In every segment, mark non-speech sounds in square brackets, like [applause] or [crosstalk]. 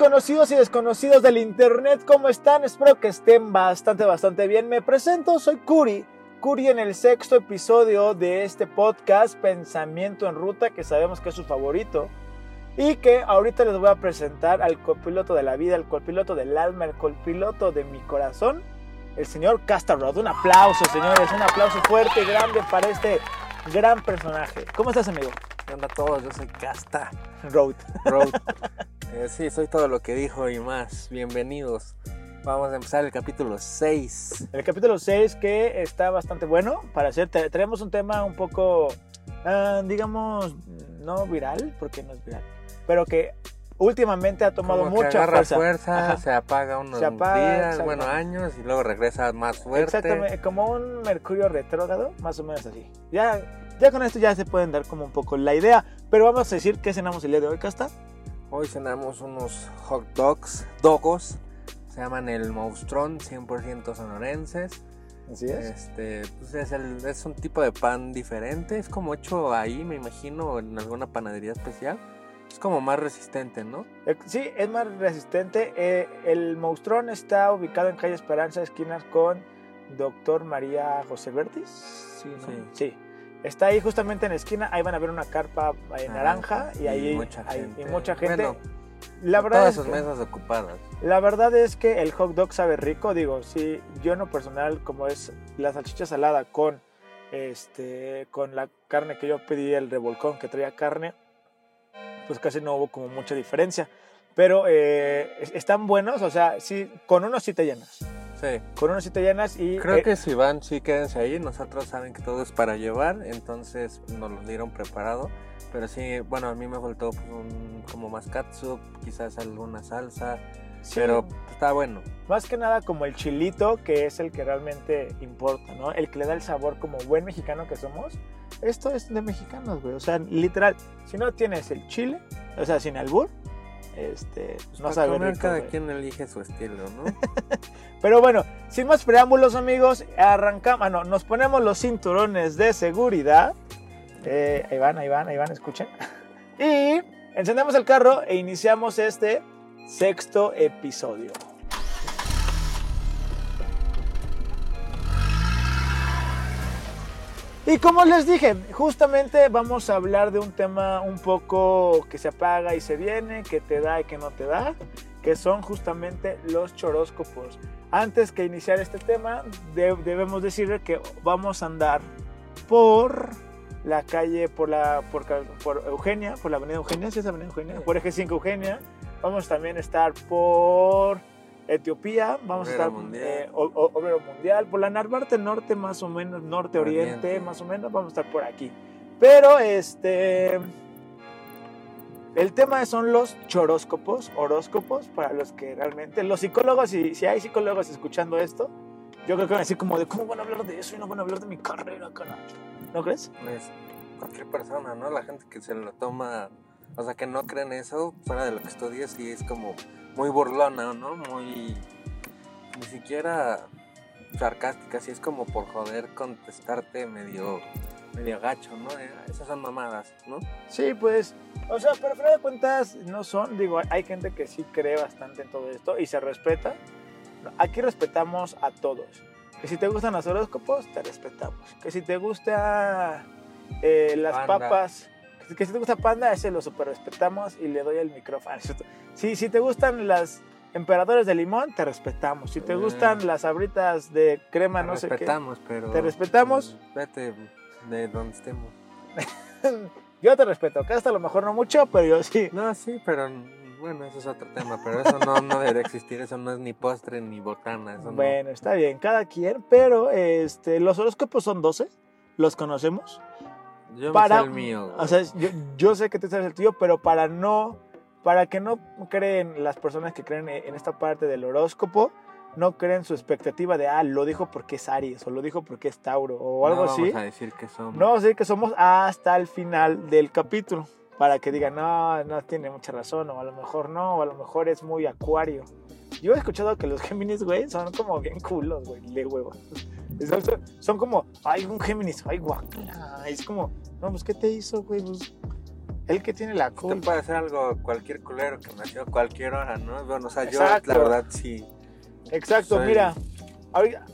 Conocidos y desconocidos del internet, ¿cómo están? Espero que estén bastante, bastante bien. Me presento, soy Curi. Curi en el sexto episodio de este podcast Pensamiento en Ruta, que sabemos que es su favorito. Y que ahorita les voy a presentar al copiloto de la vida, el copiloto del alma, el copiloto de mi corazón, el señor Castarrod. Un aplauso, señores, un aplauso fuerte y grande para este gran personaje. ¿Cómo estás, amigo? ¿Qué onda a todos? Yo soy Casta Road. Road. Eh, sí, soy todo lo que dijo y más. Bienvenidos. Vamos a empezar el capítulo 6. El capítulo 6 que está bastante bueno para hacer. Traemos un tema un poco, ah, digamos, no viral, porque no es viral, pero que últimamente ha tomado Como que mucha agarra fuerza. fuerza, se apaga unos Se apaga, días, bueno, años y luego regresa más fuerte. Exactamente, como un mercurio retrógrado, más o menos así. Ya, ya con esto ya se pueden dar como un poco la idea, pero vamos a decir qué cenamos el día de hoy, Casta. Hoy cenamos unos hot dogs, dogos. Se llaman el Monstrón, 100% sonorenses. Así Este, pues es, el- es un tipo de pan diferente, es como hecho ahí, me imagino, en alguna panadería especial. Es como más resistente, ¿no? Eh, Sí, es más resistente. Eh, el monstruón está ubicado en calle Esperanza, esquinas con Doctor María José Vertis. Sí, ¿no? Sí. Sí. Está ahí justamente en la esquina. Ahí van a ver una carpa eh, naranja y ahí mucha hay- gente. y mucha gente. Bueno, la verdad todas es sus que- mesas ocupadas. La verdad es que el hot dog sabe rico, digo, sí, yo en lo personal, como es la salchicha salada con este con la carne que yo pedí, el revolcón que traía carne, pues casi no hubo como mucha diferencia. Pero eh, es- están buenos, o sea, sí, con uno sí te llenas. Sí. Con uno sí te llenas y Creo eh, que si van, sí quédense ahí. Nosotros saben que todo es para llevar, entonces nos lo dieron preparado. Pero sí, bueno, a mí me faltó pues, un, como más catsup, quizás alguna salsa. sí, Pero está bueno. más que nada como el chilito, que es el que realmente importa, ¿no? El que le da el sabor como buen mexicano que somos. Esto es de mexicanos, güey. O sea, literal, si no tienes el chile, o sea, sin albur, este, pues no Para sabe comer, rico, cada quien elige su estilo, ¿no? [laughs] Pero bueno, sin más preámbulos, amigos, arrancamos, ah, no, nos ponemos los cinturones de seguridad. Eh, ahí van, ahí van, ahí van, escuchen. [laughs] Y encendemos el carro e iniciamos este sexto episodio. Y como les dije, justamente vamos a hablar de un tema un poco que se apaga y se viene, que te da y que no te da, que son justamente los choróscopos. Antes que iniciar este tema, de- debemos decir que vamos a andar por la calle, por la por, Eugenia, por la avenida Eugenia, ¿sí es avenida Eugenia? Por eje 5 Eugenia. Vamos también a estar por Etiopía, vamos Obrero a estar Mundial. eh, O- O- Obrero Mundial, por la Narvarte Norte más o menos, Norte Oriente, Oriente. más o menos, vamos a estar por aquí. Pero este el tema son los choróscopos, horóscopos, para los que realmente, los psicólogos, y si hay psicólogos escuchando esto, yo creo que van a decir como de, ¿cómo van a hablar de eso y no van a hablar de mi carrera, carajo? ¿No crees? Pues, cualquier persona, ¿no? La gente que se lo toma, o sea, que no cree en eso, fuera de lo que estudia, sí es como muy burlona, ¿no? Muy. ni siquiera sarcástica, sí es como por joder contestarte medio. medio gacho, ¿no? Eh, Esas son mamadas, ¿no? Sí, pues, o sea, pero final de cuentas no son, digo, hay gente que sí cree bastante en todo esto y se respeta. Aquí respetamos a todos. Que si te gustan los horóscopos, te respetamos. Que si te gusta eh, las papas, que si te gusta panda, ese lo super respetamos y le doy el micrófono. Si, si te gustan las emperadores de limón, te respetamos. Si te Eh. gustan las abritas de crema, no sé qué. respetamos, pero. Te respetamos. Vete de donde estemos. [laughs] Yo te respeto. Acá hasta a lo mejor no mucho, pero yo sí. No, sí, pero. Bueno, eso es otro tema, pero eso no, no debería existir, eso no es ni postre ni botana, eso no. Bueno, está bien, cada quien, pero este, los horóscopos son 12, los conocemos. Yo me para- sé el mío. O sea, yo, yo sé que tú sabes el tuyo, pero para no, para que no creen las personas que creen en esta parte del horóscopo, no creen su expectativa de, ah, lo dijo porque es Aries, o lo dijo porque es Tauro, o algo no así. Vamos a decir que somos. No, vamos a decir que somos hasta el final del capítulo. Para que digan, no, no tiene mucha razón, o a lo mejor no, o a lo mejor es muy acuario. Yo he escuchado que los Géminis, güey, son como bien culos, güey, de huevos. Son, son- como, ay, un Géminis, ay, guacala. Es como, no, pues, ¿qué te hizo, güey? Pues, el que tiene la Te culpa. puede hacer algo cualquier culero que nació a cualquier hora, ¿no? Bueno, o sea, Exacto. yo la verdad sí. Exacto, Soy- mira.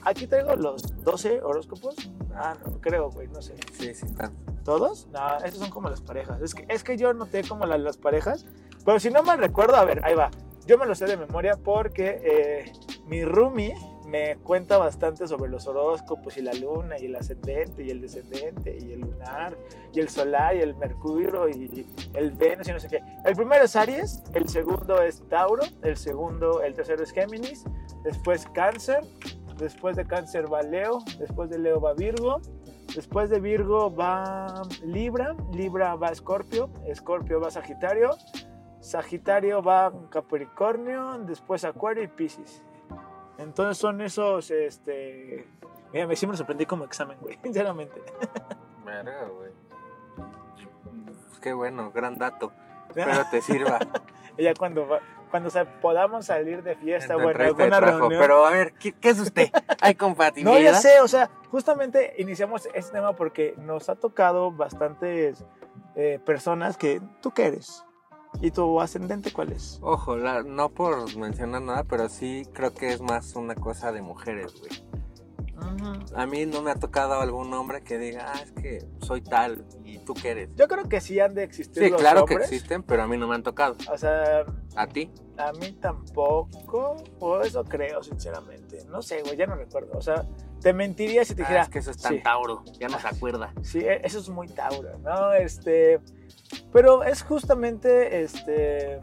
Aquí traigo los 12 horóscopos. Ah, no, creo, güey, no sé. Sí, sí, están. ¿Todos? No, estos son como las parejas. Es que, es que yo noté como la- las parejas. Pero si no mal recuerdo, a ver, ahí va. Yo me lo sé de memoria porque eh, mi roomie me cuenta bastante sobre los horóscopos y la luna y el ascendente y el descendente y el lunar y el solar y el mercurio y el Venus y no sé qué. El primero es Aries, el segundo es Tauro, el segundo, el tercero es Géminis, después Cáncer, después de Cáncer va Leo, después de Leo va Virgo, Después de Virgo va Libra, Libra va Escorpio, Escorpio va Sagitario, Sagitario va Capricornio, después Acuario y Piscis. Entonces son esos, este... Mira, me siempre sorprendí como examen, güey, [laughs] sinceramente. Verga, güey. Pues Qué bueno, gran dato. [laughs] Espero te sirva. Ya cuando, va- cuando se- podamos salir de fiesta, bueno, alguna trabajo. reunión... Pero a ver, ¿qué, qué es usted? ¿Hay No, compatibilidad? ya sé, o sea, justamente iniciamos este tema porque nos ha tocado bastantes eh, personas que... ¿Tú qué eres? ¿Y tu ascendente cuál es? Ojo, la- no por mencionar nada, pero sí creo que es más una cosa de mujeres, güey. A mí no me ha tocado algún hombre que diga, ah, es que soy tal y tú qué eres. Yo creo que sí han de existir Sí, los claro que existen, pero a mí no me han tocado. O sea, ¿A ti? a mí tampoco, o eso creo, sinceramente. No sé, güey, ya no recuerdo. O sea, te mentiría si te Ah, dijera, es que eso es tan sí. Tauro, ya no se acuerda. sí, e- eso es muy Tauro, ¿no? Este, pero es justamente, este,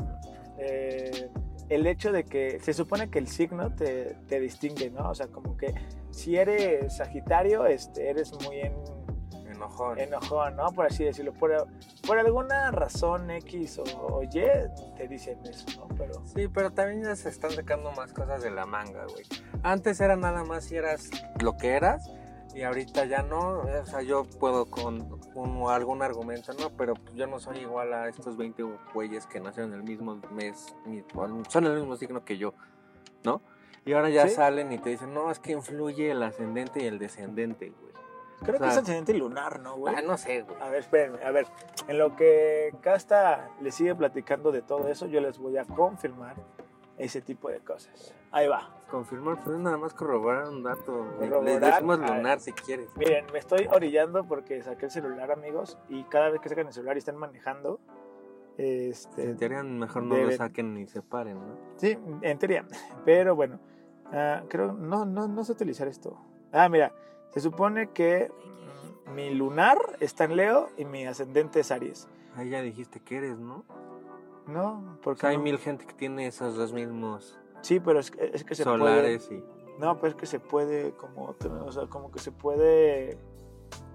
eh, el hecho de que se supone que el signo te, te distingue, ¿no? O sea, como que si eres Sagitario, este, eres muy en, Enojón. enojón, ¿no? Por así decirlo. Por, por alguna razón X o, o Y te dicen eso, ¿no? Pero Sí, pero también ya se están sacando más cosas de la manga, güey. Antes era nada más si eras lo que eras y ahorita ya no. O sea, yo puedo con un- algún argumento, ¿no? Pero yo no soy igual a estos 20 güeyes que nacieron el mismo mes, mi- son el mismo signo que yo, ¿no? Y ahora ya Sí. salen y te dicen, no, es que influye el ascendente y el descendente, güey. creo O sea, que es ascendente lunar, ¿no, güey? Ah, no sé, güey. A ver, espérenme, a ver. En lo que Casta le sigue platicando de todo eso, yo les voy a confirmar ese tipo de cosas. Ahí va. Confirmar, pues es nada más corroborar un dato. Corroborar, decimos lunar si quieres. Miren, me estoy orillando porque saqué el celular, amigos, y cada vez que sacan el celular y están manejando, este, En teoría, mejor no lo deben- saquen ni separen, ¿no? Sí, en teoría. Pero bueno, ah, creo no, no, no sé utilizar esto. Ah, mira, se supone que mi lunar está en Leo y mi ascendente es Aries. Ahí ya dijiste que eres, ¿no? No, O porque sea, hay no? mil gente que tiene esos dos mismos Sí, pero es que, es que se solares y... puede. No, pero es que se puede como, o sea, como que se puede,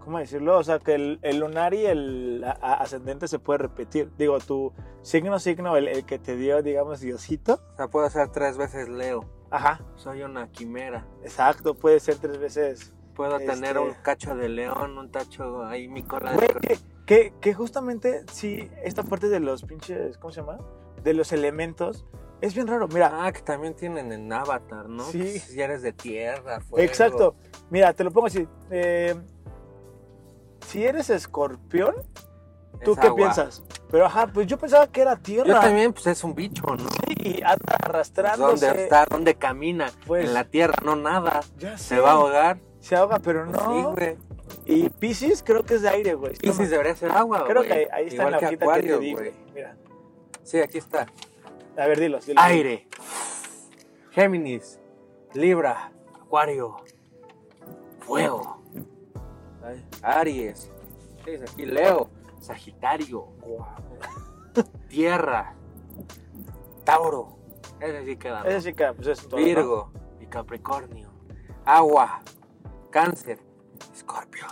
¿cómo decirlo? O sea, que el, el lunar y el a- a- ascendente se puede repetir. Digo, tu signo, signo, el, el que te dio, digamos, Diosito. O sea, puedo ser tres veces Leo. Ajá, Soy una quimera. exacto, puede ser tres veces. Puedo Este- tener un cacho de león, un tacho ahí, mi cola de... Que, que, que justamente, sí, esta parte de los pinches, ¿cómo se llama? De los elementos, es bien raro. Mira, Ah, que también tienen en Avatar, ¿no? Sí. Que Si eres de tierra, fuego. exacto. Mira, te lo pongo así. eh, si eres escorpión, ¿tú Es qué agua. piensas? Pero ajá, pues yo pensaba que era tierra. Yo también, pues es un bicho, ¿no? Y anda arrastrándose. ¿Dónde está? ¿Dónde camina? Pues- en la tierra, no nada. Ya sé. Se va a ahogar. Se ahoga, pero Pues no. Sí, güey. y Pisces creo que es de aire, güey. Piscis debería ser agua, Creo güey. que ahí, ahí está en Igual la que hojita Acuario, que te di, güey. Mira. Sí, aquí está. A ver, dilos. dilos. Aire. Géminis. Libra. Acuario. Fuego. Aries. ¿Qué dice aquí? Leo. Sagitario. Tierra. Tauro. Ese sí queda. ¿no? Ese sí que, pues es todo. ¿no? Virgo y Capricornio. Agua. Cáncer. Escorpio.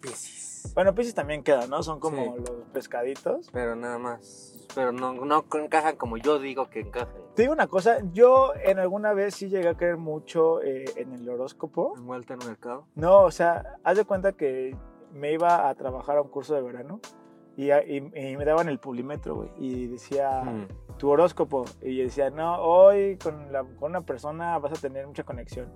Piscis. Bueno, Pisces también queda, ¿no? Son como Sí. los pescaditos. Pero nada más. Pero no, no encajan como yo digo que encajan. Te digo una cosa, yo en alguna vez sí llegué a creer mucho eh, en el horóscopo. En vuelta en mercado. No, o sea, haz de cuenta que me iba a trabajar a un curso de verano y, a- y- y me daban el pulímetro, güey, y decía Mm. tu horóscopo. Y decía, no, hoy con, la- con una persona vas a tener mucha conexión.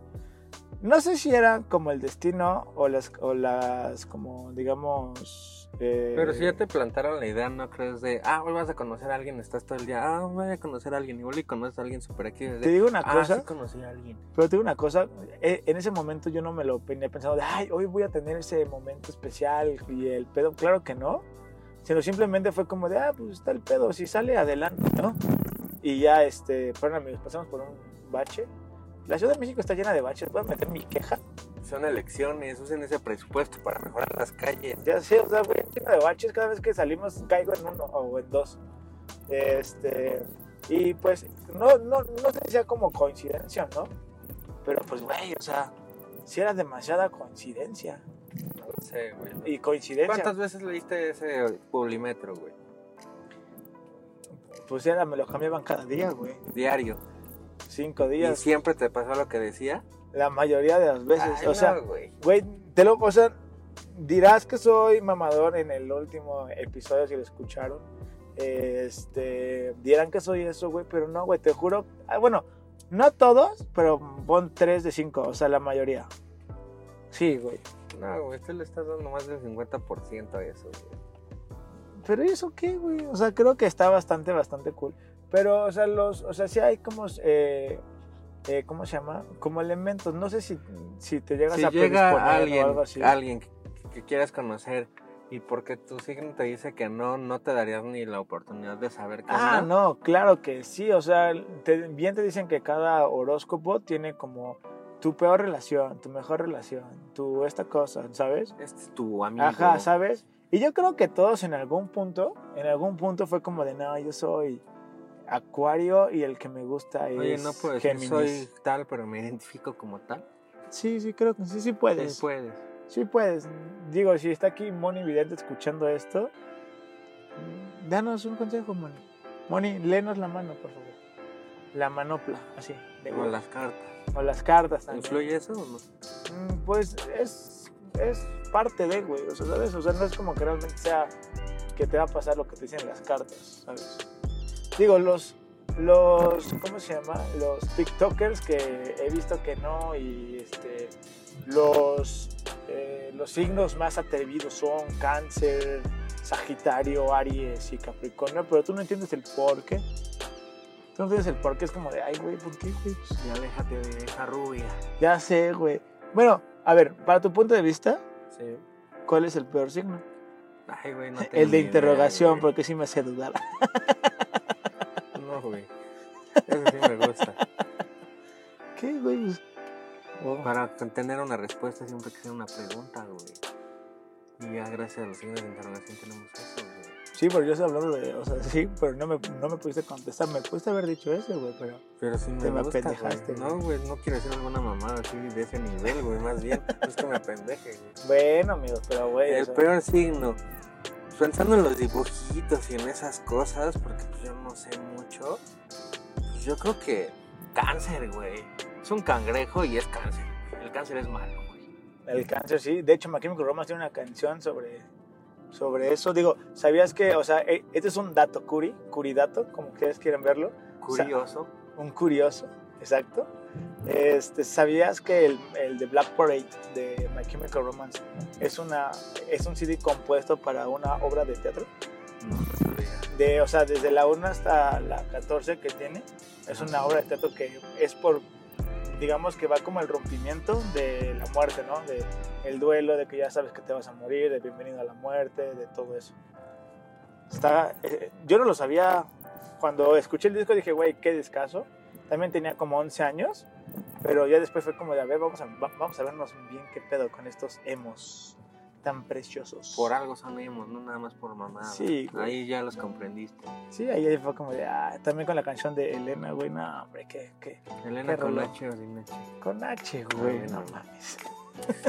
No sé si era como el destino o las, o las como, digamos... eh, Pero si ya te plantaron la idea, ¿no crees de, ah, hoy vas a conocer a alguien, estás todo el día, ah, voy a conocer a alguien, igual y conoces a alguien súper aquí. Te digo una ah, cosa, sí conocí a alguien. pero te digo una cosa, eh, en ese momento yo no me lo tenía pensado de, ay, hoy voy a tener ese momento especial y el pedo, claro que no, sino simplemente fue como de, ah, pues está el pedo, si sale adelante, ¿no? Y ya, este, fueron amigos, pasamos por un bache. La Ciudad de México está llena de baches, voy a meter mi queja. Son elecciones, usen ese presupuesto para mejorar las calles. Ya sé, o sea, güey, lleno de baches, cada vez que salimos caigo en uno o en dos. Este, y pues, no, no, no sé si sea como coincidencia, ¿no? Pero pues, güey, o sea, si era demasiada coincidencia. No sé, güey. Y coincidencia, ¿Cuántas veces leíste ese publimetro, güey? pues era, me lo cambiaban cada día, güey. Diario. Cinco ¿Y días. siempre te pasó lo que decía? La mayoría de las veces. Ay, o sea, no, güey. güey, te lo, o sea, dirás que soy mamador en el último episodio si lo escucharon. Este, dirán que soy eso, güey, pero no, güey, te juro. ah, Bueno, no todos, pero pon 3 de 5, o sea, la mayoría. Sí, güey. No, güey, tú le estás dando más del 50% a eso, güey. Pero ¿y eso qué, güey? O sea, creo que está bastante, bastante cool. Pero, o sea, los, o sea, sí hay como, eh, eh, ¿cómo se llama? Como elementos. No sé si, si te llegas Si a llega predisponer o alguien, algo así. alguien que, que quieras conocer y porque tu signo te dice que no, no te darías ni la oportunidad de saber qué Ah, no, claro que sí. O sea, te- bien te dicen que cada horóscopo tiene como tu peor relación, tu mejor relación, tu esta cosa, ¿sabes? Este es tu amigo. Ajá, ¿sabes? Y yo creo que todos en algún punto, en algún punto fue como de, no, yo soy acuario y el que me gusta es Oye, no puedo decir Géminis". soy tal, pero me identifico como tal. Sí, sí, creo que sí, sí puedes. Sí, puedes. Sí puedes. Digo, si está aquí Moni Vidente escuchando esto, danos un consejo, Moni. Moni, léenos la mano, por favor. La manopla, así. de huevo. las cartas. O las cartas también. ¿Influye eso o no? Mm, Pues es, es parte de, güey. O sea, ¿sabes? O sea, no es como que realmente sea que te va a pasar lo que te dicen las cartas, ¿sabes? Digo, los, los, ¿cómo se llama? Los TikTokers que he visto que no y este, los, eh, los signos más atrevidos son Cáncer, Sagitario, Aries y Capricornio, pero tú no entiendes el por qué. Tú no entiendes el por qué, es como de, ay, güey, ¿por qué, güey? Pues, Ya déjate de esa rubia. ya sé, güey. Bueno, a ver, para tu punto de vista, Sí. ¿cuál es el peor signo? Ay, güey, no tengo El de idea, interrogación, porque sí me hace dudar. [laughs] Güey. Eso sí me gusta. ¿Qué, güey? Pues, oh, Para tener una respuesta siempre que sea una pregunta, güey. Y ya gracias a los signos de interrogación tenemos eso, güey. Sí, pero yo estoy hablando de, o sea, sí, pero no me, no me pudiste contestar. Me pudiste haber dicho eso, güey, pero Pero sí Te me me gusta, apendejaste, güey. No, güey, no quiero decir alguna mamada así de ese nivel, güey. Más bien, es que me pendeje, güey. bueno, amigos, pero güey. o El sea, peor signo. Pensando en los dibujitos y en esas cosas, porque pues, yo no sé mucho. Pues yo creo que cáncer, güey. Es un cangrejo y es cáncer. El cáncer es malo, güey. El cáncer, sí. De hecho, My Chemical Romance tiene una canción sobre, sobre eso. Digo, ¿sabías que, o sea, eh, este es un dato curi, curidato, como ustedes quieren verlo? Curioso. un curioso, exacto. Este, ¿Sabías que el, el de Black Parade de My Chemical Romance es, una, es un CD compuesto para una obra de teatro? De, o sea, desde la 1 hasta la 14 que tiene, es una obra de teatro que es por, digamos que va como el rompimiento de la muerte, ¿no? De el duelo, de que ya sabes que te vas a morir, de bienvenido a la muerte, de todo eso. Está, eh, yo no lo sabía cuando escuché el disco dije, güey, qué descaso. También tenía como 11 años, pero ya después fue como de, a ver, vamos a, va- vamos a vernos bien qué pedo con estos emos tan preciosos. Por algo son emos, no nada más por mamá. Sí, güey. Ahí ya los comprendiste. Sí, ahí fue como de, ah, también con la canción de Elena, güey, no, hombre, que, que, Elena Qué con rollo. H o sin H. con H, güey, no mames.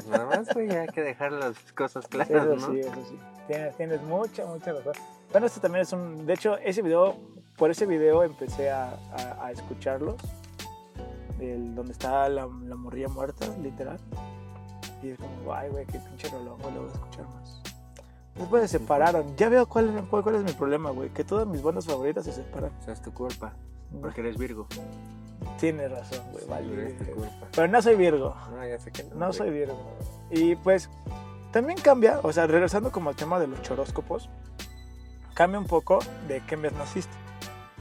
Nada más, güey, hay que dejar las cosas claras, Eso ¿no? sí, eso sí. Tienes, tienes mucha, mucha razón. Bueno, este también es un, de hecho, ese video, por ese video empecé a, a, a escucharlos, el, donde está la, la morrilla muerta, literal. Y es como, ay, güey, qué pinche rolón, güey, lo voy a escuchar más. Después se separaron. Ya veo cuál, cuál, cuál es mi problema, güey. Que todas mis bandas favoritas se separan. O sea, es tu culpa, porque eres Virgo. Tienes razón, güey, vale. Es tu culpa. Pero no soy Virgo. No, ya sé que no. No soy Virgo. Y pues también cambia, o sea, regresando como al tema de los choróscopos, cambia un poco de qué mes naciste.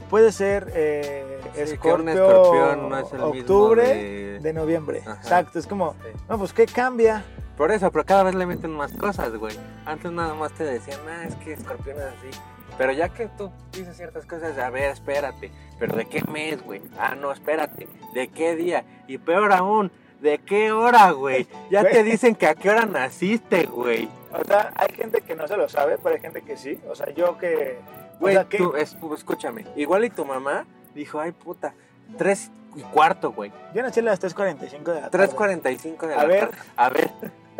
Puede ser eh, Sí, Escorpio, escorpión no es el octubre mismo de... de... noviembre. Ajá. Exacto, es como, Sí. no, pues ¿qué cambia? Por eso, pero cada vez le meten más cosas, güey. Antes nada más te decían, ah, es que escorpión es así. Pero ya que tú dices ciertas cosas, a ver, espérate. ¿Pero de qué mes, güey? Ah, no, espérate. ¿De qué día? Y peor aún, ¿de qué hora, güey? [laughs] Ya te dicen que a qué hora naciste, güey. O sea, hay gente que no se lo sabe, pero hay gente que sí. O sea, yo que... o Güey, sea, que- tú, es- escúchame. Igual y tu mamá dijo, ay, puta, tres y cuarto, güey. Yo nací a las 3.45 de la tarde. 3.45 de la A ver. tarde. A ver.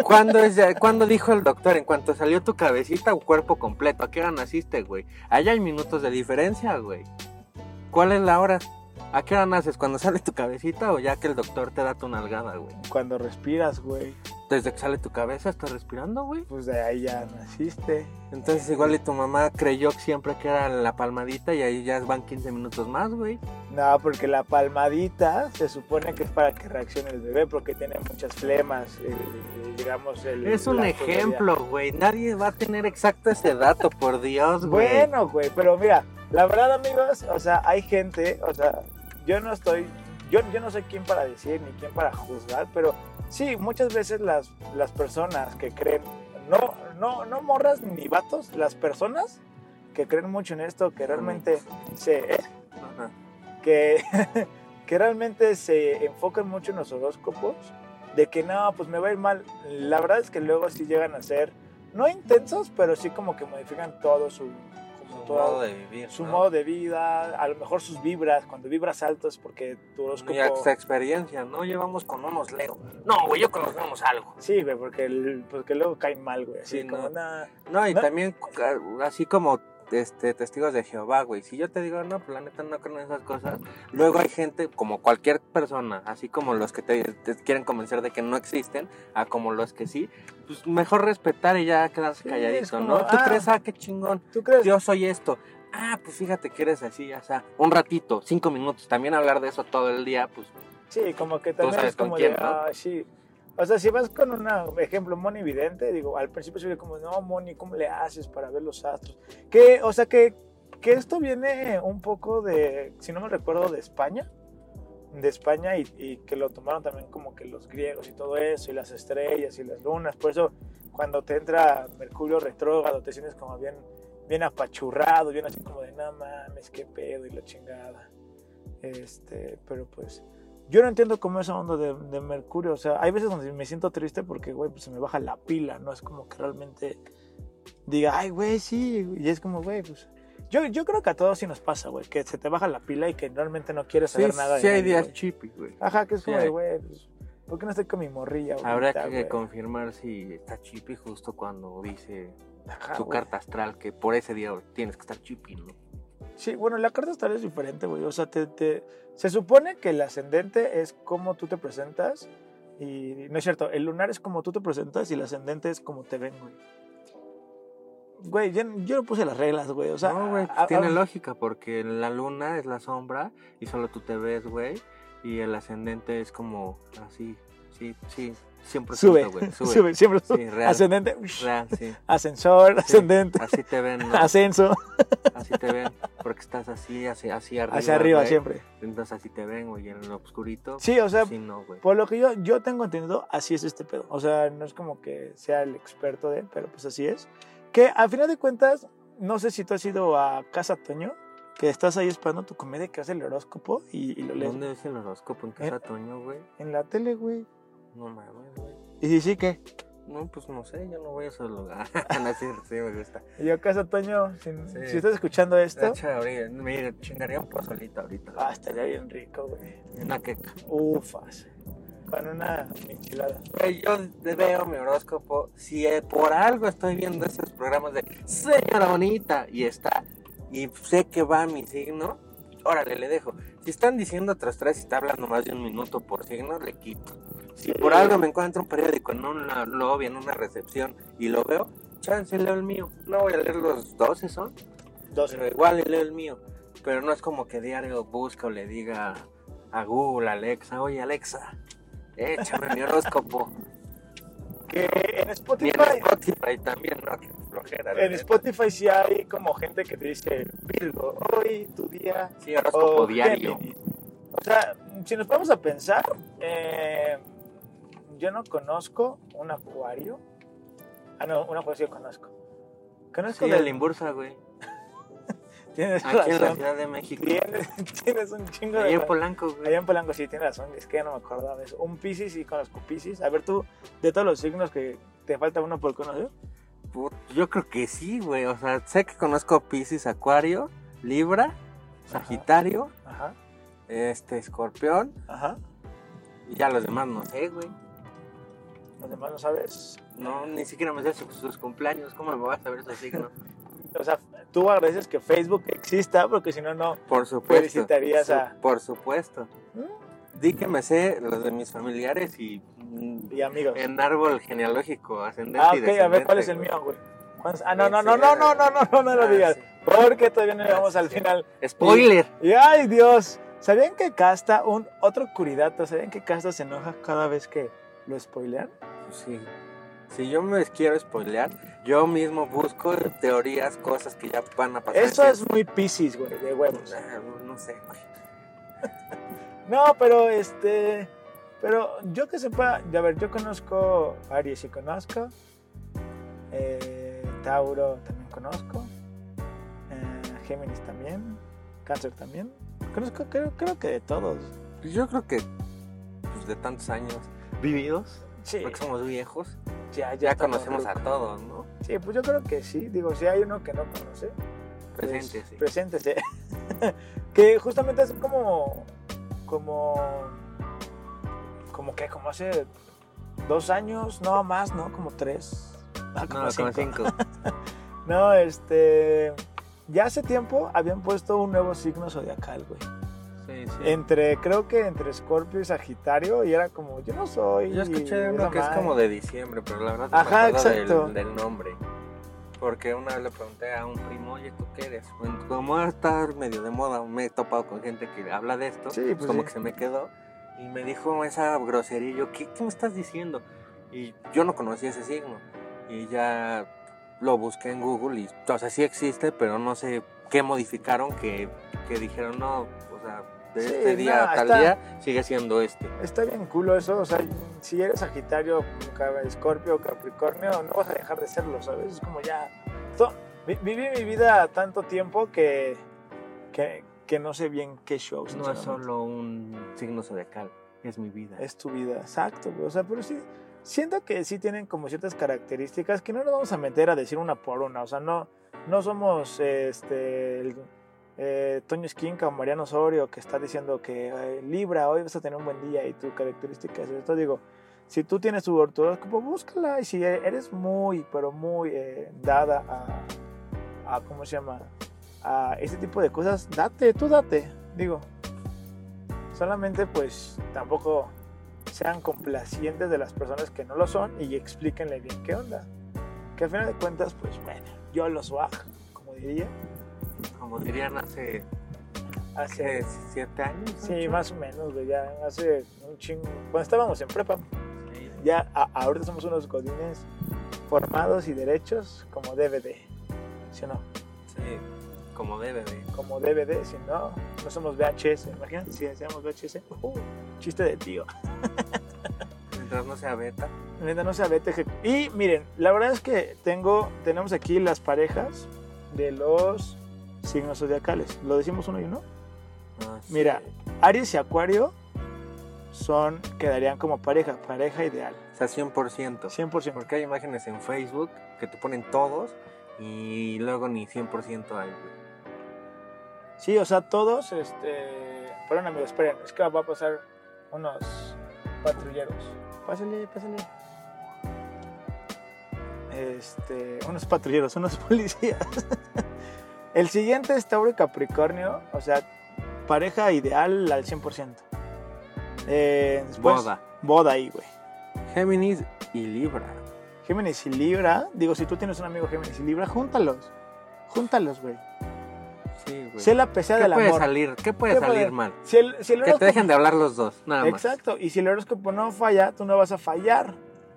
¿Cuándo, es ya- ¿Cuándo dijo el doctor? En cuanto salió tu cabecita o cuerpo completo. ¿A qué hora naciste, güey? Allá hay minutos de diferencia, güey. ¿Cuál es la hora? ¿A qué hora naces? ¿Cuando sale tu cabecita o ya que el doctor te da tu nalgada, güey? Cuando respiras, güey, Desde que sale tu cabeza estás respirando, güey. pues de ahí ya naciste. Entonces igual y tu mamá creyó siempre que era la palmadita y ahí ya van 15 minutos más, güey. No, porque la palmadita se supone que es para que reaccione el bebé, porque tiene muchas flemas, el- el- digamos el... Es un ejemplo, güey. Nadie va a tener exacto ese dato, por Dios, güey. Bueno, güey, pero mira, la verdad, amigos, o sea, hay gente, o sea, yo no estoy, yo, yo no soy quien para decir ni quien para juzgar, pero sí, muchas veces las, las personas que creen, no, no, no morras ni vatos, las personas que creen mucho en esto, que realmente se, eh, que, [laughs] que realmente se enfocan mucho en los horóscopos, de que no, pues me va a ir mal. La verdad es que luego sí llegan a ser, no intensos, pero sí como que modifican todo su, todo- modo de vivir. su ¿no? modo de vida, a lo mejor sus vibras, cuando vibras alto es porque tu horóscopo... Y experiencia, ¿no? Llevamos con unos Leo. No, güey, yo con los vemos algo. Sí, güey, porque, el- porque luego caen mal, güey. Así Sí, como, no. nah, No, y ¿No? también ca- así como este testigos de Jehová, güey. Si yo te digo, no, pues la neta no creo en esas cosas. Luego hay gente, como cualquier persona, así como los que te, te quieren convencer de que no existen, a como los que sí, pues mejor respetar y ya quedarse calladito, como, ¿no? ¿Tú ah. crees, ah, qué chingón? ¿Tú crees? Yo soy esto. Ah, pues fíjate que eres así, ya sea, un ratito, cinco minutos. También hablar de eso todo el día, pues Sí, como que también sabes es como con quién, de, ¿no? ah, sí. O sea, si vas con un ejemplo, Moni Vidente, digo, al principio se ve como, no, Moni, ¿cómo le haces para ver los astros? Que, o sea, que, que esto viene un poco de, si no me recuerdo, de España, de España y, y que lo tomaron también como que los griegos y todo eso, y las estrellas y las lunas, por eso cuando te entra Mercurio retrógrado te sientes como bien, bien apachurrado, bien así como de, no mames, qué pedo y la chingada. Este, pero pues... Yo no entiendo cómo esa onda de, de Mercurio, o sea, hay veces donde me siento triste porque, güey, pues se me baja la pila, no es como que realmente diga, ay, güey, sí, y es como, güey, pues... Yo, yo creo que a todos sí nos pasa, güey, que se te baja la pila y que realmente no quieres sí, saber nada de sí hay nadie, días chippy, güey. Ajá, que es Sí como de, hay. güey, pues, ¿por qué no estoy con mi morrilla Habrá que güey? confirmar si está chippy justo cuando dice Ajá, tu güey. carta astral que por ese día tienes que estar chippy, ¿no? Sí, bueno, la carta astral es diferente, güey. O sea, te, te- se supone que el ascendente es cómo tú te presentas. Y no es cierto, el lunar es como tú te presentas y el ascendente es como te ven, güey. Güey, yo, yo no puse las reglas, güey. O sea, no, güey, a- tiene lógica porque la luna es la sombra y solo tú te ves, güey. Y el ascendente es como así, sí, sí, siempre Sube, güey. sube, Sube. siempre Sí, real. Ascendente, Real, sí. ascensor, Sí, ascendente, Así te ven, ¿no? ascenso, Así te ven, porque estás así, así, así arriba. hacia arriba siempre. Entonces así te ven, güey, en lo oscurito. Sí, o sea, no, güey. por lo que yo, yo tengo entendido, así es este pedo. O sea, no es como que sea el experto de, pero pues así es. Que al final de cuentas, no sé si tú has ido a Casa Toño, que estás ahí esperando tu comedia que hace el horóscopo y, y lo lees ¿Dónde ves el horóscopo? ¿En casa Toño, güey? en la tele, güey. No mames, güey. Y sí, sí, que No, pues no sé, yo no voy a ese lugar. [laughs] no, sí, sí, me gusta. Y yo, Casa Toño, si, Sí. si estás escuchando esto, ahorita, mira, chingaría un pozolito ahorita. ah, estaría bien rico, güey. Una queca. Ufas. Con una enchilada. Yo veo mi horóscopo. Si eh, por algo estoy viendo esos programas de Señora Bonita y está, y sé que va mi signo, órale, le dejo. Si están diciendo otros tres y está hablando más de un minuto por signo, le quito. Si por algo me encuentro un periódico en una lobby, en una recepción, y lo veo, chance, leo el mío. No voy a leer los 12 son, Dos. pero igual leo el mío. Pero no es como que diario busca o le diga a Google, Alexa, oye Alexa, échame mi horóscopo. [laughs] Que en Y Spotify, en Spotify también, ¿no? Flojera, en. Spotify sí hay como gente que te dice, Virgo, hoy tu día Sí, horóscopo diario. Géminis". O sea, si nos vamos a pensar, eh, yo no conozco un acuario. Ah, no, un acuario sí conozco. Conozco Sí, de- el Imbursa, güey. [laughs] Tienes Aquí en la razón. Ciudad de México. Tienes, tienes un chingo de... en Polanco, güey. Allá en Polanco sí, tienes razón. Es que ya no me acordaba de eso. Un Pisces sí conozco Pisces. A ver tú, de todos los signos que te falta uno por conocer. Yo creo que sí, güey. O sea, sé que conozco Pisces, Acuario, Libra, Sagitario, Ajá, este, Escorpión. ajá. Y ya los demás no sé, güey. Los demás no sabes. No, ni siquiera me sé sus, sus cumpleaños. ¿Cómo me vas a saber esos signos? [laughs] O sea, tú agradeces que Facebook exista porque si no, no. Por supuesto. Felicitarías a- Su- Por supuesto. ¿Mm? Di que me sé los de mis familiares y Y amigos. en árbol genealógico, ascendente Ah, y ok, a ver cuál es el güey. mío, güey. ¿Cuántos- Ah, no, no, no, no, no, no, no, no, no lo Ah, digas. sí. Porque todavía no llegamos Ah, al sí. final. Spoiler. Y ay, Dios. ¿Sabían que Casta, un otro curidato, ¿sabían que Casta se enoja cada vez que lo spoilean? Sí. Si yo me quiero spoilear, yo mismo busco teorías, cosas que ya van a pasar. Eso es muy piscis, güey, de huevos. Ah, No sé, güey. [laughs] No, pero este. Pero yo que sepa, a ver, yo conozco Aries y conozco. eh, Tauro también conozco. eh, Géminis también. Cáncer también. Conozco, creo, creo que de todos. Yo creo que pues, de tantos años vividos, Sí, porque somos viejos, ya, ya conocemos a todos, ¿no? Sí, pues yo creo que sí. Digo, si hay uno que no conoce, pues. Preséntese. [laughs] que justamente es como. Como. Como que, como hace dos años, no más, ¿no? Como tres. Ah, como No, cinco. como cinco. [laughs] No, este. Ya hace tiempo habían puesto un nuevo signo zodiacal, güey. Sí, sí. Entre, creo que entre Escorpio y Sagitario, y era como, yo no soy. Yo escuché uno que es madre. como de diciembre, pero la verdad no Ajá, exacto. del, del nombre. Porque una vez le pregunté a un primo, oye, ¿tú qué eres? Bueno, como está medio de moda, me he topado con gente que habla de esto, Sí, pues pues como que se me quedó. Y me dijo esa grosería, y yo, ¿qué, ¿qué me estás diciendo? Y yo no conocía ese signo. Y ya lo busqué en Google y, o sea, sí existe, pero no sé qué modificaron que, que dijeron, no, o sea, de Sí, este día no, a tal está- día sigue siendo este. Está bien culo eso, o sea, si eres Sagitario, Escorpio, Capricornio, no vas a dejar de serlo, ¿sabes? Es como ya... viví mi vida tanto tiempo que, que, que no sé bien qué show. No es solo un signo zodiacal, es mi vida. Es tu vida, exacto, o sea, pero sí, siento que sí tienen como ciertas características que no nos vamos a meter a decir una por una, o sea, no, no somos este... el- eh, Toño Esquinca o Mariano Osorio que está diciendo que eh, Libra, hoy vas a tener un buen día y tu característica es esto. Digo, si tú tienes tu ortoróscopo, búscala. Y si eres muy, pero muy eh, dada a, a, ¿cómo se llama? A ese tipo de cosas, date, tú date. Digo, solamente pues tampoco sean complacientes de las personas que no lo son y explíquenle bien qué onda. Que al final de cuentas, pues bueno, yo los swag, como diría, Como dirían hace, hace siete años. Sí, ocho. más o menos, güey, ya hace un chingo. Cuando estábamos en prepa, Sí. ya a- ahorita somos unos godines formados y derechos como DVD. ¿Sí o no? Sí, como de. Como DVD, si no, no somos VHS. Imagínate si decíamos VHS. Uh, chiste de tío. [laughs] Mientras no sea beta. Neta, no sea BTG. Y miren, la verdad es que tengo, tenemos aquí las parejas de los signos zodiacales. ¿Lo decimos uno y uno? Ah, sí. Mira. Aries y Acuario son, quedarían como pareja, pareja ideal. O sea, 100%. 100%. Porque hay imágenes en Facebook que te ponen todos y luego ni 100% hay. Sí, o sea, todos, este... Perdón, amigos, esperen, es que va a pasar unos patrulleros. Pásale, pásale. Este, unos patrulleros, unos [laughs] policías. El siguiente es Tauro y Capricornio, o sea, pareja ideal al 100%. Eh, después, Boda. Boda ahí, güey. Géminis y Libra. Géminis y Libra, digo, si tú tienes un amigo Géminis y Libra, júntalos. Júntalos, güey. Sí, güey. Sé la pesada ¿Qué del puede amor. salir? ¿Qué puede ¿Qué salir puede- mal? Si el, si el Que te dejen de hablar los dos, nada más. Exacto, y si el horóscopo no falla, tú no vas a fallar.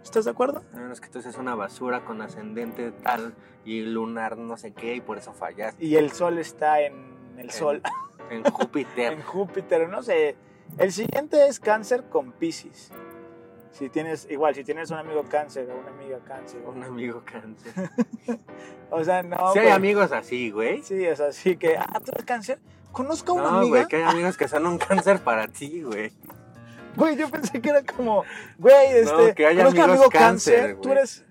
¿Estás de acuerdo? A menos que tú seas una basura con ascendente tal y lunar no sé qué y por eso fallaste. Y el sol está en el sol, [laughs] En Júpiter. en Júpiter, no sé. El siguiente es cáncer con Pisces. Si tienes, igual, si tienes un amigo cáncer o una amiga cáncer. Un amigo cáncer. [laughs] O sea, no. Si hay güey. amigos así, güey. Sí, o sea, sí que, ah, ¿tú eres cáncer? Conozco a una No, amiga. güey, que hay amigos que son un cáncer para ti, güey. Güey, yo pensé que era como, güey, este, que haya amigos amigo cáncer, cáncer, tú eres,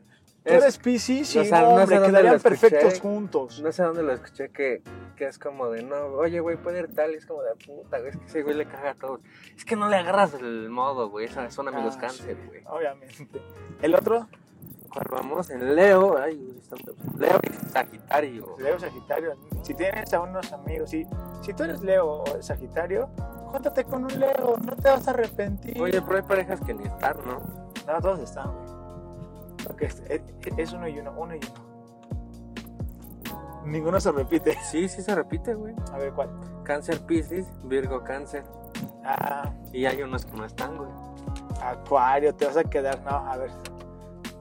tú Es- eres Pisces y o sea, no, no sé quedarían escuché. perfectos juntos. No sé dónde lo escuché que, que es como de, no, oye, güey, puede ir tal. Y es como de puta, güey, es que ese güey le caga a todos. Es que no le agarras el modo, güey. Son son amigos Ah, cáncer, sí, güey. Obviamente. El otro, ¿Cuál vamos? En Leo. Ay, Leo y Sagitario. Leo Sagitario. Si tienes a unos amigos, si, si tú eres Leo o Sagitario, júntate con un Leo, no te vas a arrepentir. Oye, pero hay parejas que ni están, ¿no? No, todos están, güey. Porque es, es- es uno y uno, uno y uno. Ninguno se repite. Sí, sí se repite, güey. A ver cuál. Cáncer Piscis, Virgo Cáncer. Ah, Y hay unos que no están, güey. Acuario, te vas a quedar. No, a ver.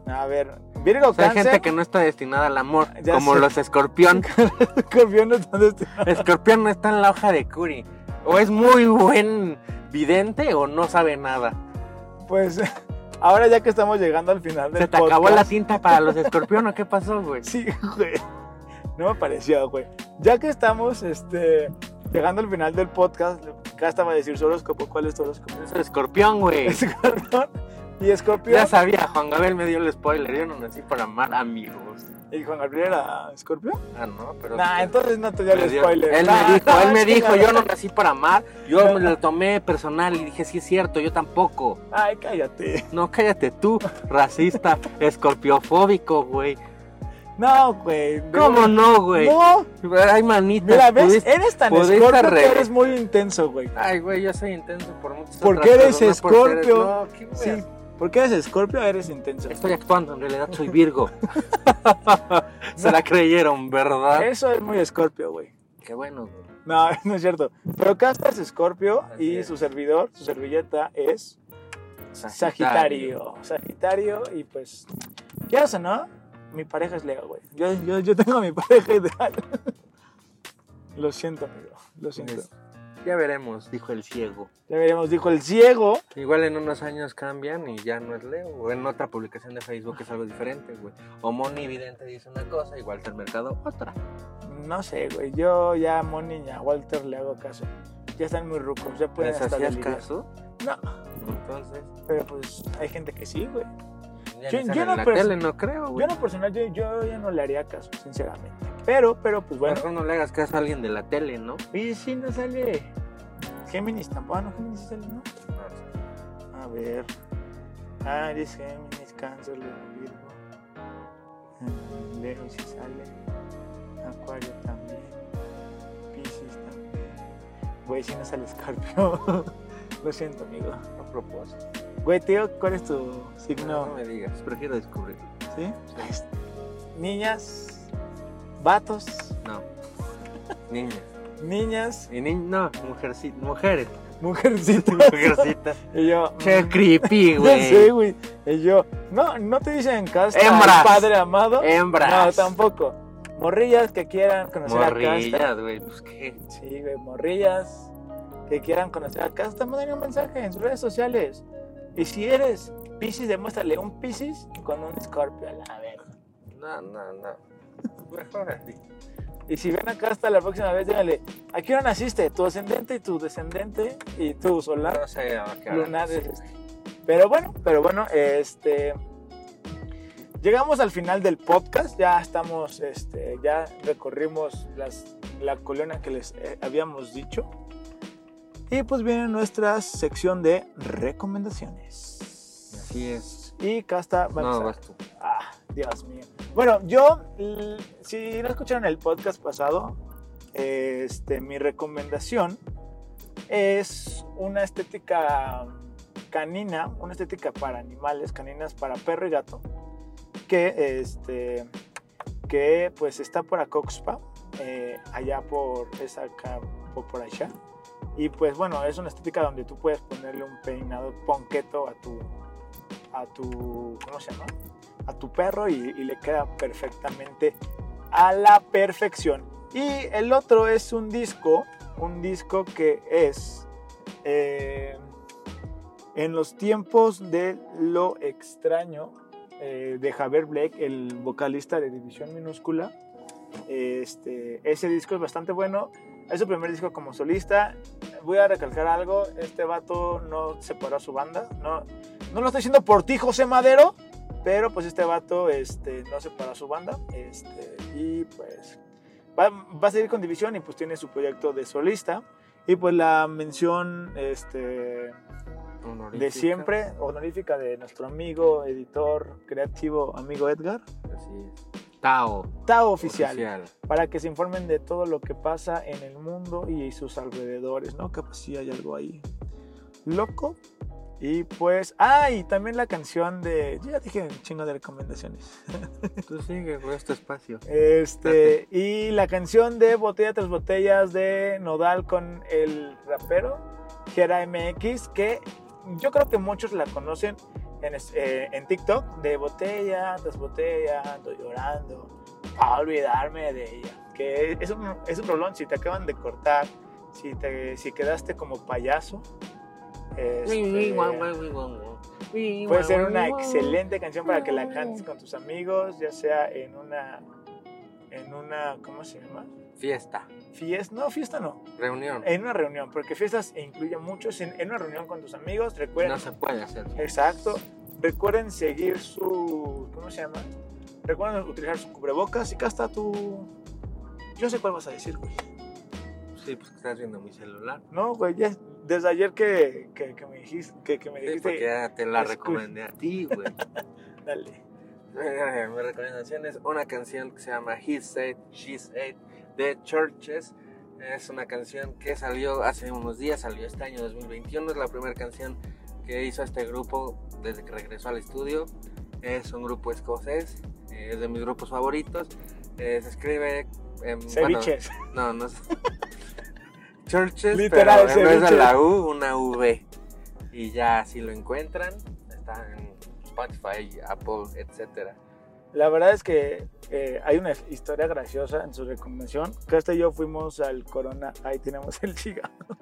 A ver. Virgo O sea, hay gente que no está destinada al amor, Ya como sé. los escorpión. [laughs] Escorpión no está destinado. escorpión no está en la hoja de Curi. O es muy buen vidente o no sabe nada. Pues [laughs] ahora ya que estamos llegando al final del ¿Se te acabó la podcast- tinta para los escorpión o qué pasó, güey? [laughs] Sí, güey. No me pareció, güey. Ya que estamos este, llegando al final del podcast, acá estaba a decir su horóscopo. ¿Cuál es tu horóscopo? Es escorpión, güey. Escorpión. Y Escorpión. Ya sabía, Juan Gabriel me dio el spoiler. Yo no nací para amar amigos. ¿Y Juan Gabriel era Escorpión? Ah, no, pero. Nah, entonces no te dio el spoiler. Él Nah, me dijo, él me dijo, yo no nací para amar. Yo No. me lo tomé personal y dije, sí es cierto, yo tampoco. Ay, cállate. No, cállate tú, racista, escorpiofóbico, güey. No, güey. ¿Cómo no, güey? No. Ay, manita. Mira, ¿ves? Eres tan escorpio que re- eres muy intenso, güey. Ay, güey, yo soy intenso por muchas ¿Por qué eres escorpio? No, ¿qué voy a Sí. Hacer? Porque eres escorpio, eres intenso. Estoy actuando, en realidad soy Virgo. [laughs] Se la creyeron, ¿verdad? Eso es muy escorpio, güey. Qué bueno, güey. No, [laughs] no es cierto. Pero Casta es escorpio Así y es. su servidor, su servilleta es Sagitario. Sagitario y pues, quieras o no, mi pareja es Leo, güey. Yo, yo, yo tengo a mi [laughs] pareja ideal. Lo siento, amigo. Lo siento. Pues, ya veremos, dijo el ciego. Ya veremos, dijo el ciego. Igual en unos años cambian y ya no es Leo. O en otra publicación de Facebook es algo diferente, güey. O Moni Vidente dice una cosa, igual el mercado otra. No sé, güey. Yo ya a Moni y a Walter le hago caso. Ya están muy rucos, ya pueden ¿Les hacías caso? No, Entonces, pero pues hay gente que sí, güey. Ya Yo- yo no en la tele, no creo, Yo güey. personal, yo, yo ya no le haría caso, sinceramente. Pero, pero, pues bueno. Mejor no le hagas caso a alguien de la tele, ¿no? Y si no sale Géminis tampoco, ah, no, Géminis sale, ¿no? A ver. Aries, Géminis, Cáncer, Leo, Virgo. Leo si sale. Acuario también. Pisces también. Güey, si no sale Escorpio. [laughs] Lo siento, amigo. A propósito. Güey, tío, ¿cuál es tu No, signo? no me digas, prefiero descubrir. ¿Sí? Niñas, vatos, No. Niñas. niñas, Y ni... No, mujerci- mujeres. mujercitas. [laughs] Mujercitas. y yo. Qué mm, creepy, [laughs] güey. sé, güey. Y yo, no, no te dicen casta Hembras. padre amado. Hembras. No, tampoco. Morrillas que quieran conocer a casta. Morrillas, güey. Pues qué. Sí, güey, morrillas que quieran conocer a casta, manden un mensaje en sus redes sociales. Y si eres Pisces, demuéstrale un Pisces con un Scorpio a la verga. No, no, no. Mejor así. Y si ven a casta la próxima vez, díganle, ¿a qué hora naciste? Tu ascendente y tu descendente y tu solar. No sé hora lunar es naciste. este. Pero bueno, pero bueno, este llegamos al final del podcast, ya estamos este ya recorrimos las la columna que les eh, habíamos dicho. Y pues viene nuestra sección de recomendaciones. Así es. Y Casta va a No, empezar. vas tú. Ah, Dios mío. Bueno, yo, si no escucharon el podcast pasado, este, mi recomendación es una estética canina, una estética para animales, caninas para perro y gato, que, este, que pues está por Acoxpa, eh, allá por esa por allá. Y pues bueno, es una estética donde tú puedes ponerle un peinado ponqueto a tu, a tu, ¿cómo se llama? A tu perro y, le queda perfectamente a la perfección. Y el otro es un disco, un disco que es eh, en los tiempos de lo extraño eh, de Javier Blake, el vocalista de División Minúscula. Este, ese disco es bastante bueno. Es su primer disco como solista. Voy a recalcar algo. Este vato no separó a su banda. No, no lo estoy diciendo por ti, José Madero. Pero pues este vato este, no separó a su banda. Este, y pues va, va a seguir con División y pues tiene su proyecto de solista. Y pues la mención este, de siempre, honorífica de nuestro amigo, editor, creativo, amigo Edgar. Así es. Tao. Tao oficial, para que se informen de todo lo que pasa en el mundo y sus alrededores, ¿no? Capaz sí hay algo ahí loco. Y pues, ah, y también la canción de, yo ya dije un chingo de recomendaciones. [laughs] Tú sigue con este espacio. Este, y la canción de Botella tras Botellas de Nodal con el rapero Gera MX, que yo creo que muchos la conocen en, eh, en TikTok, de botella tras botella, ando llorando, a olvidarme de ella. Que es un, es un rolón, si te acaban de cortar, si, te, si quedaste como payaso. este, Puede ser una excelente canción para que la cantes con tus amigos, ya sea en una, en una, ¿cómo se llama? Fiesta. Fiesta, no, fiesta no, Reunión. en una reunión, porque fiestas incluye muchos, en, en una reunión con tus amigos, recuerden, No se puede hacer. exacto, recuerden seguir su, ¿cómo se llama? Recuerden utilizar su cubrebocas y acá está tu, yo sé cuál vas a decir, güey, Sí, pues que estás viendo mi celular. no, güey, ya, desde ayer que, que, que me dijiste, que, que me Sí, dijiste, porque ya te la recomendé a ti, [laughs] güey. dale, Eh, Mi recomendación es una canción que se llama He Said, She Said de Churches. Es una canción que salió hace unos días, salió este año 2021. Es la primera canción que hizo este grupo desde que regresó al estudio. Es un grupo escocés, eh, es de mis grupos favoritos. Eh, se escribe. bueno, ceviches, no, no es. [laughs] Churches, Literal, pero en vez de ceviche. la U, una V. Y ya si lo encuentran, está en Spotify, Apple, etcétera. La verdad es que eh, hay una historia graciosa en su recomendación. Casta y yo fuimos al Corona, ahí tenemos el [laughs] cigarro.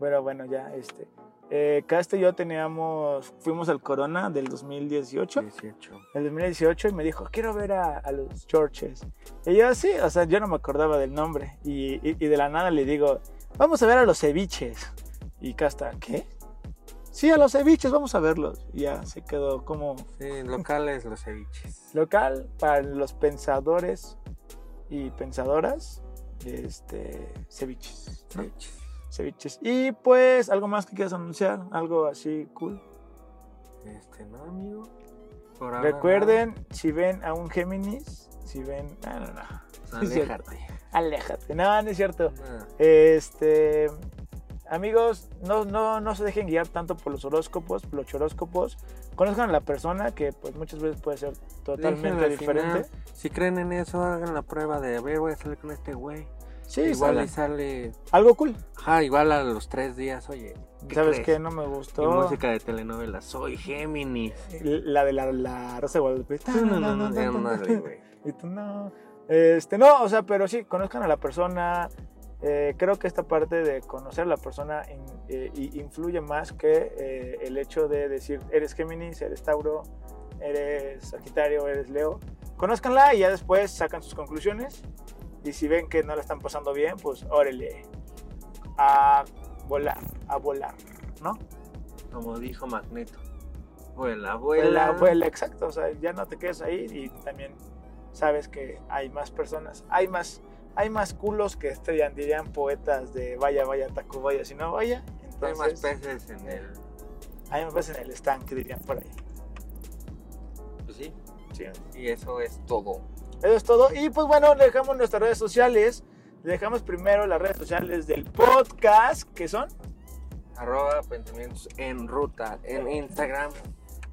Pero bueno, ya este. Eh, Casta y yo teníamos, fuimos al Corona del 2018, 18. el 2018 y me dijo, quiero ver a, a los Churches. Y yo sí, o sea, yo no me acordaba del nombre. Y, y- y de la nada le digo, vamos a ver a los ceviches. Y Casta, ¿qué? Sí, a los ceviches, vamos a verlos. Y ya se quedó como Sí, locales, los ceviches. local para los pensadores y pensadoras este ceviches. Ceviches. Ceviches y pues algo más que quieras anunciar algo así cool Este, no, amigo. Por ahora recuerden si ven a un Géminis si ven no no no. [laughs] Aléjate. aléjate no no es cierto No. este amigos no no no se dejen guiar tanto por los horóscopos por los choróscopos conozcan a la persona que pues muchas veces puede ser totalmente diferente final. Si creen en eso, hagan la prueba de a ver, voy a salir con este güey. Sí igual y sale. algo cool Ajá, igual a los tres días, oye. ¿qué ¿Sabes crees? qué? No me Y gustó. música de telenovela, soy Géminis. La de la, la Rosa de Guadalupe. No, no, no, no, güey. [laughs] Y tú no. Este, no, o sea, pero sí, conozcan a la persona. Eh, creo que esta parte de conocer a la persona in- eh, y- influye más que eh, el hecho de decir, eres Géminis, eres Tauro, eres Sagitario, eres Leo. Conózcanla y ya después sacan sus conclusiones. Y si ven que no la están pasando bien, pues órale. A volar, a volar, ¿no? Como dijo Magneto. Vuela, Vuela, vuela. vuela, exacto. O sea, ya no te quedes ahí y también sabes que hay más personas, hay más, hay más culos que estrellan, dirían poetas de vaya, vaya, taco, vaya, si no vaya. Hay más Entonces, peces en el. hay más peces en el estanque, dirían por ahí. Pues sí. Sí. Y eso es todo. Eso es todo. Y pues bueno, le dejamos nuestras redes sociales. Le dejamos primero las redes sociales del podcast, que son Arroba pensamientos en ruta en Instagram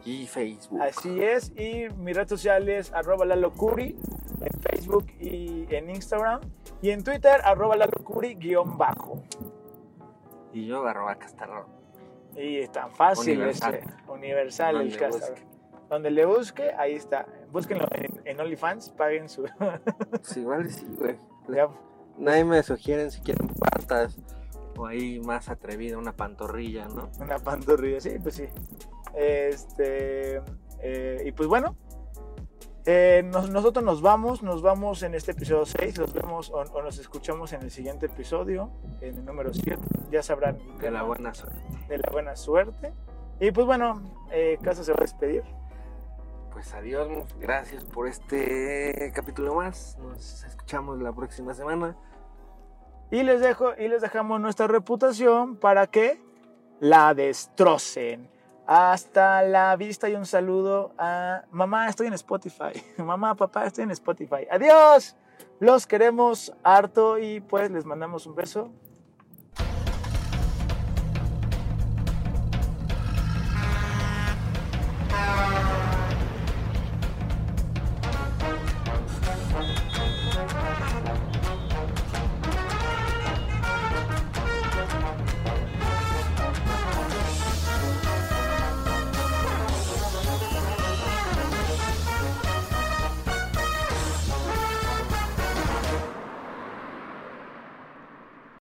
y Facebook. Así es, y mi red social es arroba lalocuri en Facebook y en Instagram. Y en Twitter, arroba guion bajo. Y yo, arroba castarro. Y es tan fácil Universal. ese. Universal el castarro. Donde le busque, ahí está. Búsquenlo en, en OnlyFans, paguen su. [laughs] Pues igual sí, güey. ya, Nadie me sugieren si quieren patas o ahí más atrevida, una pantorrilla, ¿no? una pantorrilla, sí, pues sí. Este. eh, y pues bueno. eh, nos- nosotros nos vamos, nos vamos en este episodio 6, los vemos o, o nos escuchamos en el siguiente episodio, en el número 7, ya sabrán De la buena suerte. de la buena suerte. Y pues bueno, eh, Casa se va a despedir. Pues adiós, gracias por este capítulo más. Nos escuchamos la próxima semana. Y les dejo y les dejamos nuestra reputación para que la destrocen. Hasta la vista y un saludo a mamá, estoy en Spotify. [laughs] Mamá, papá, estoy en Spotify. Adiós. Los queremos harto y pues les mandamos un beso.